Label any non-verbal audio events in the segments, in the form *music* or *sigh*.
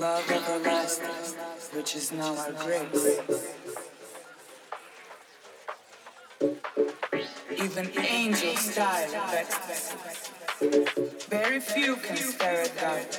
Love everlasting, which is now our grace. Even angels die vexed. Very few can stare at doubt.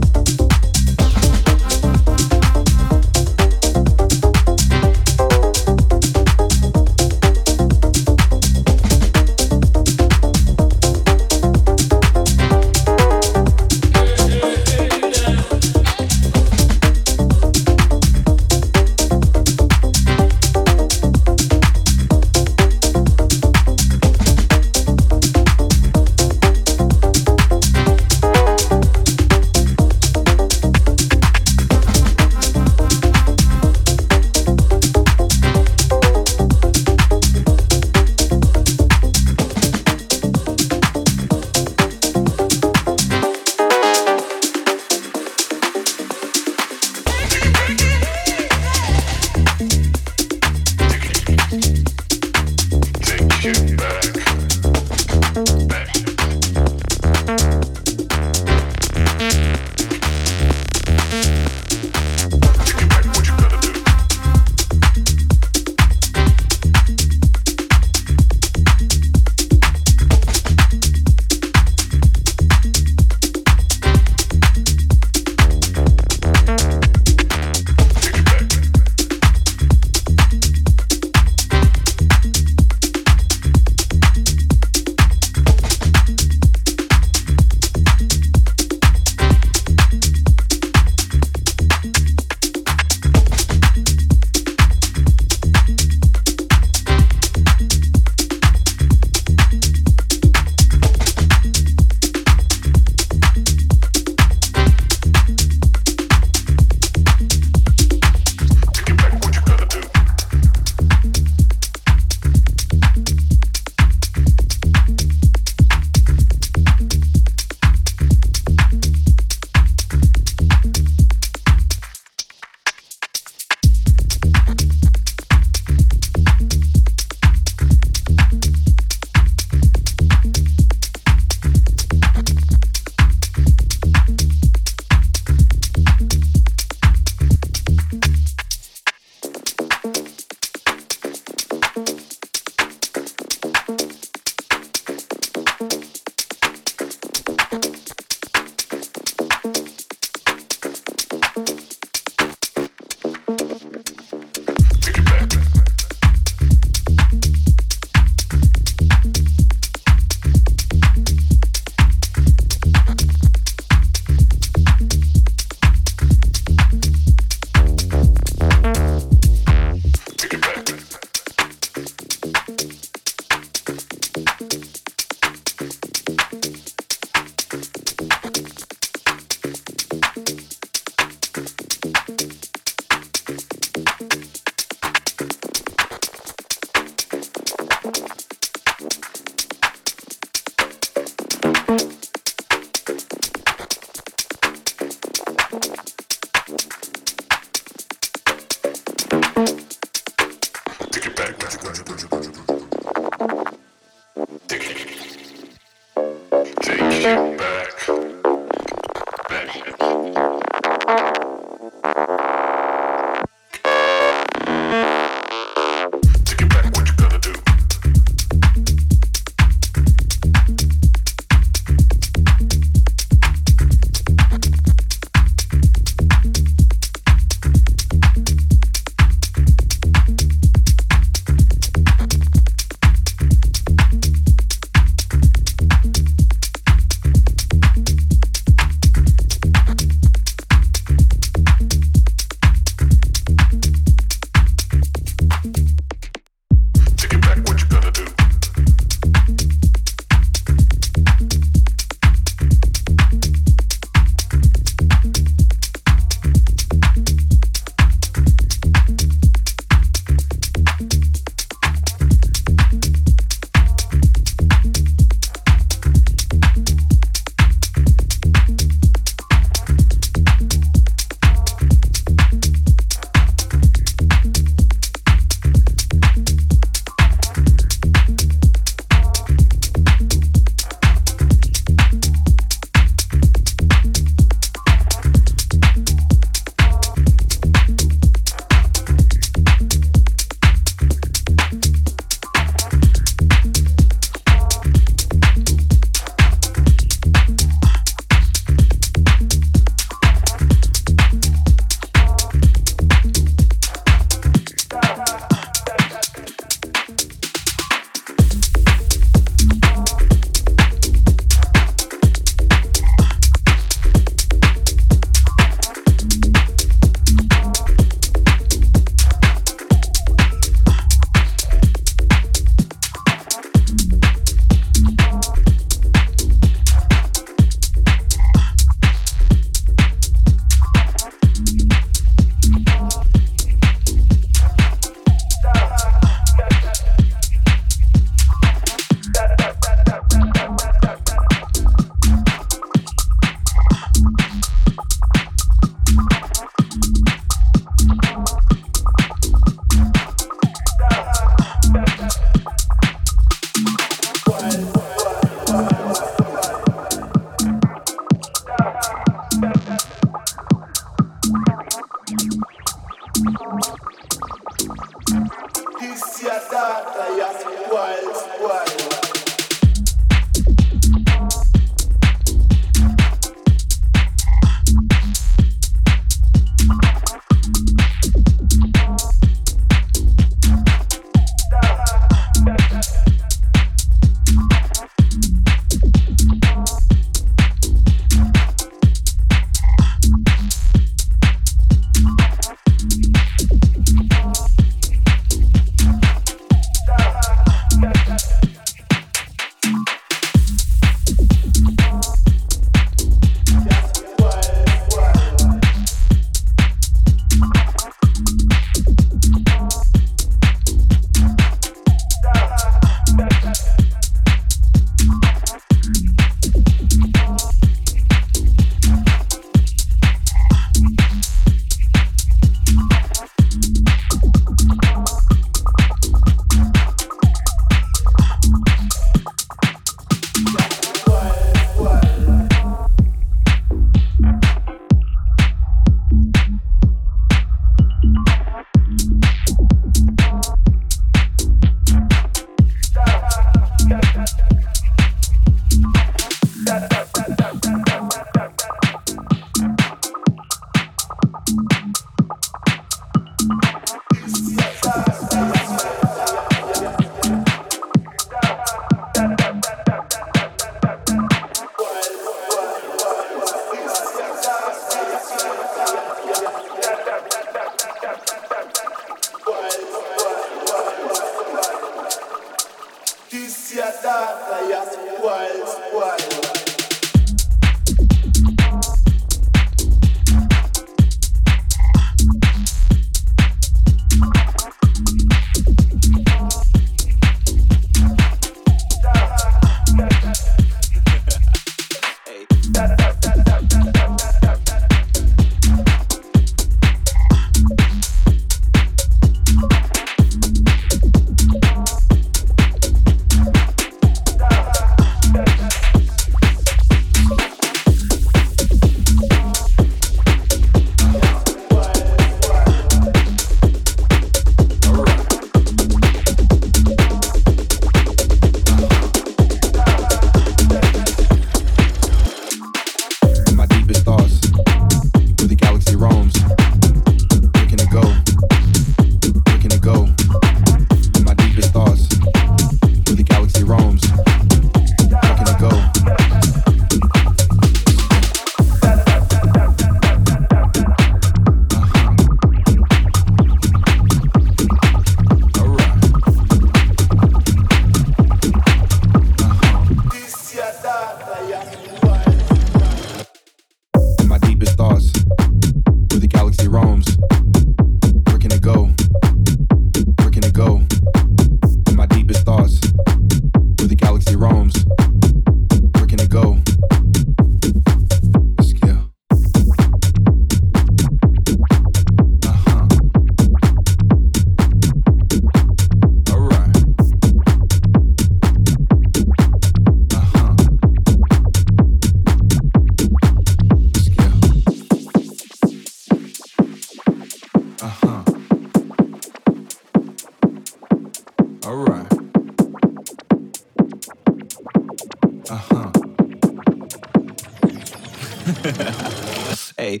*laughs* hey.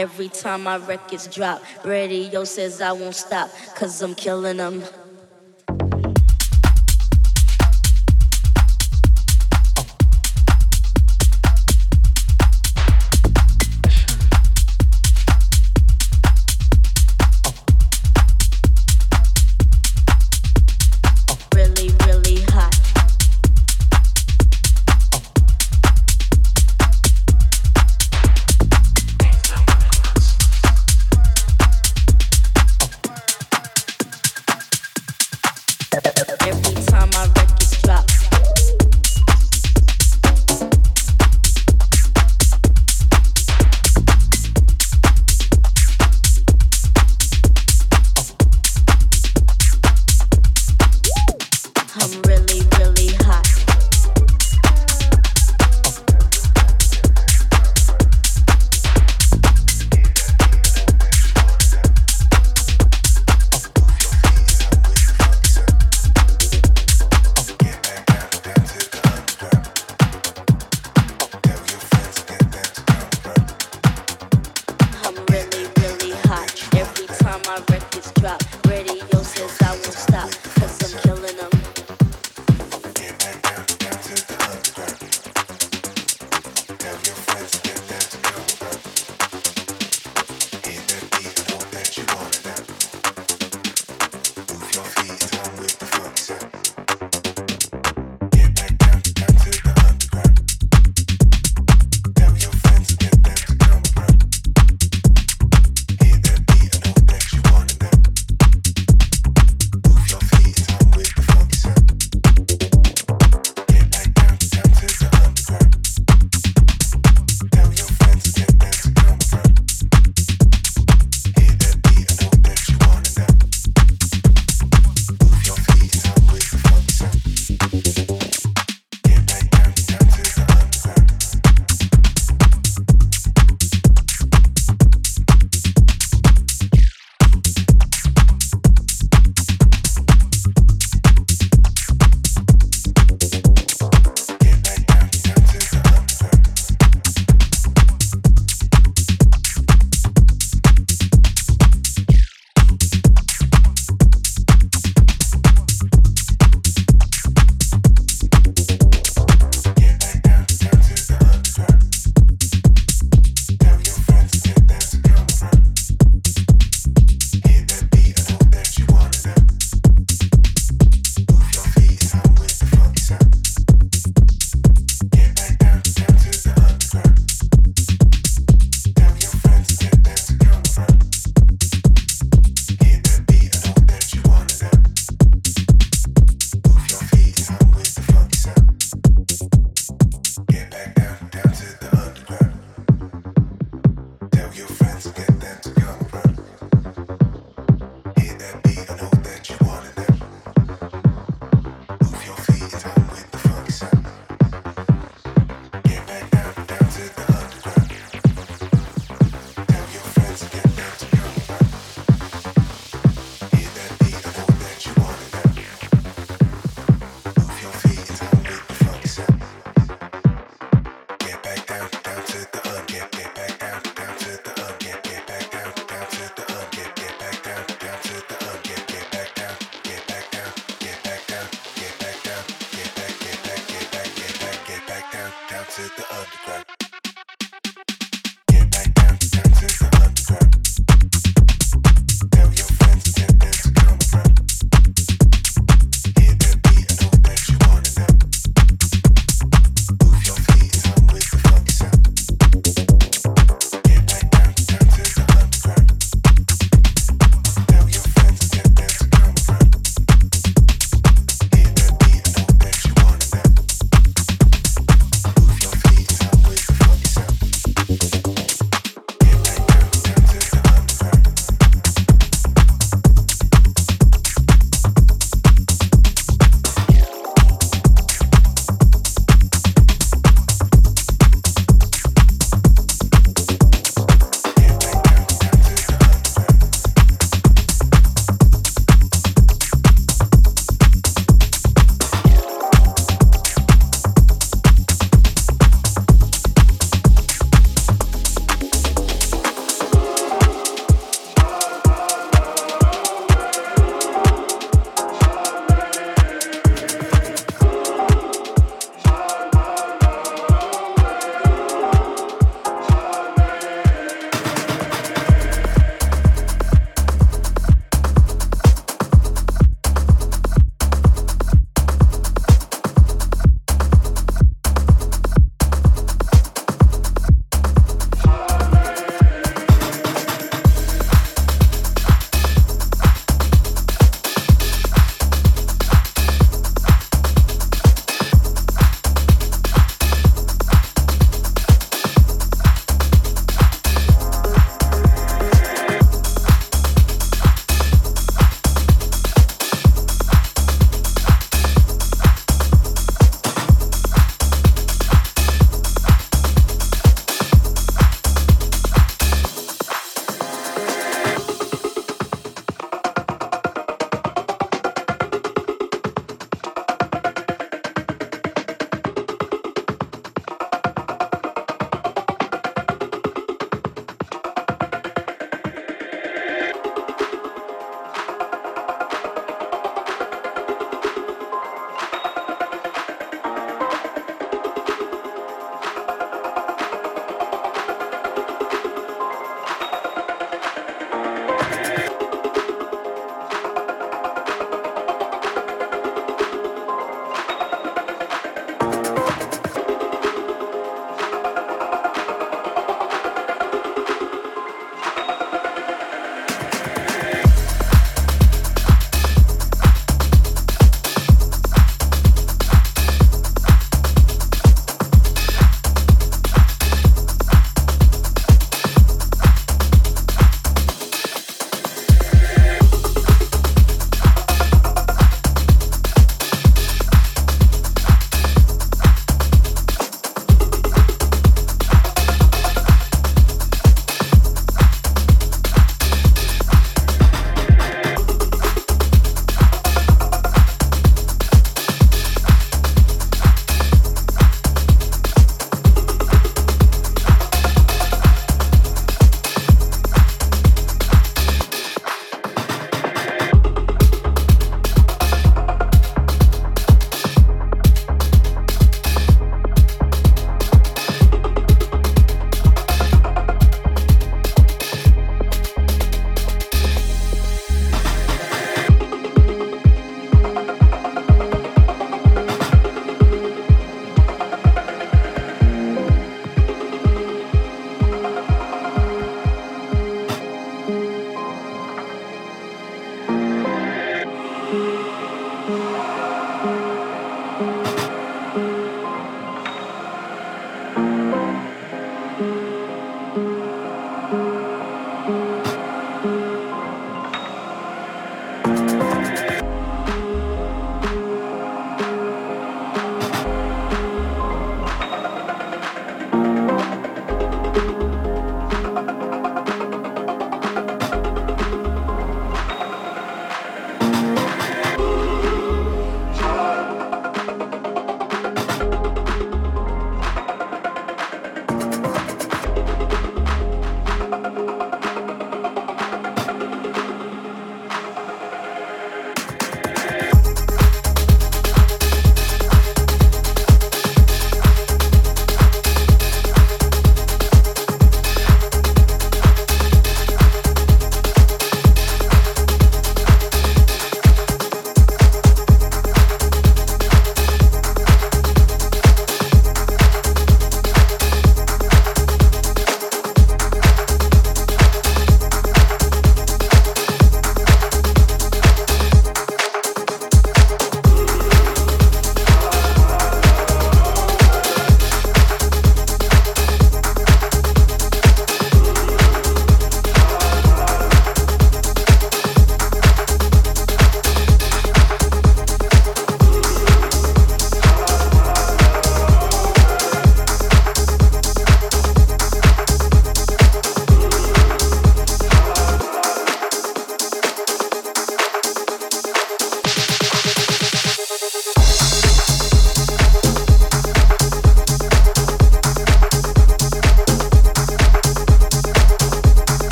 Every time my records drop. Radio says I won't stop, cause I'm killing them.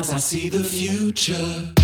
Eyes, I see the future.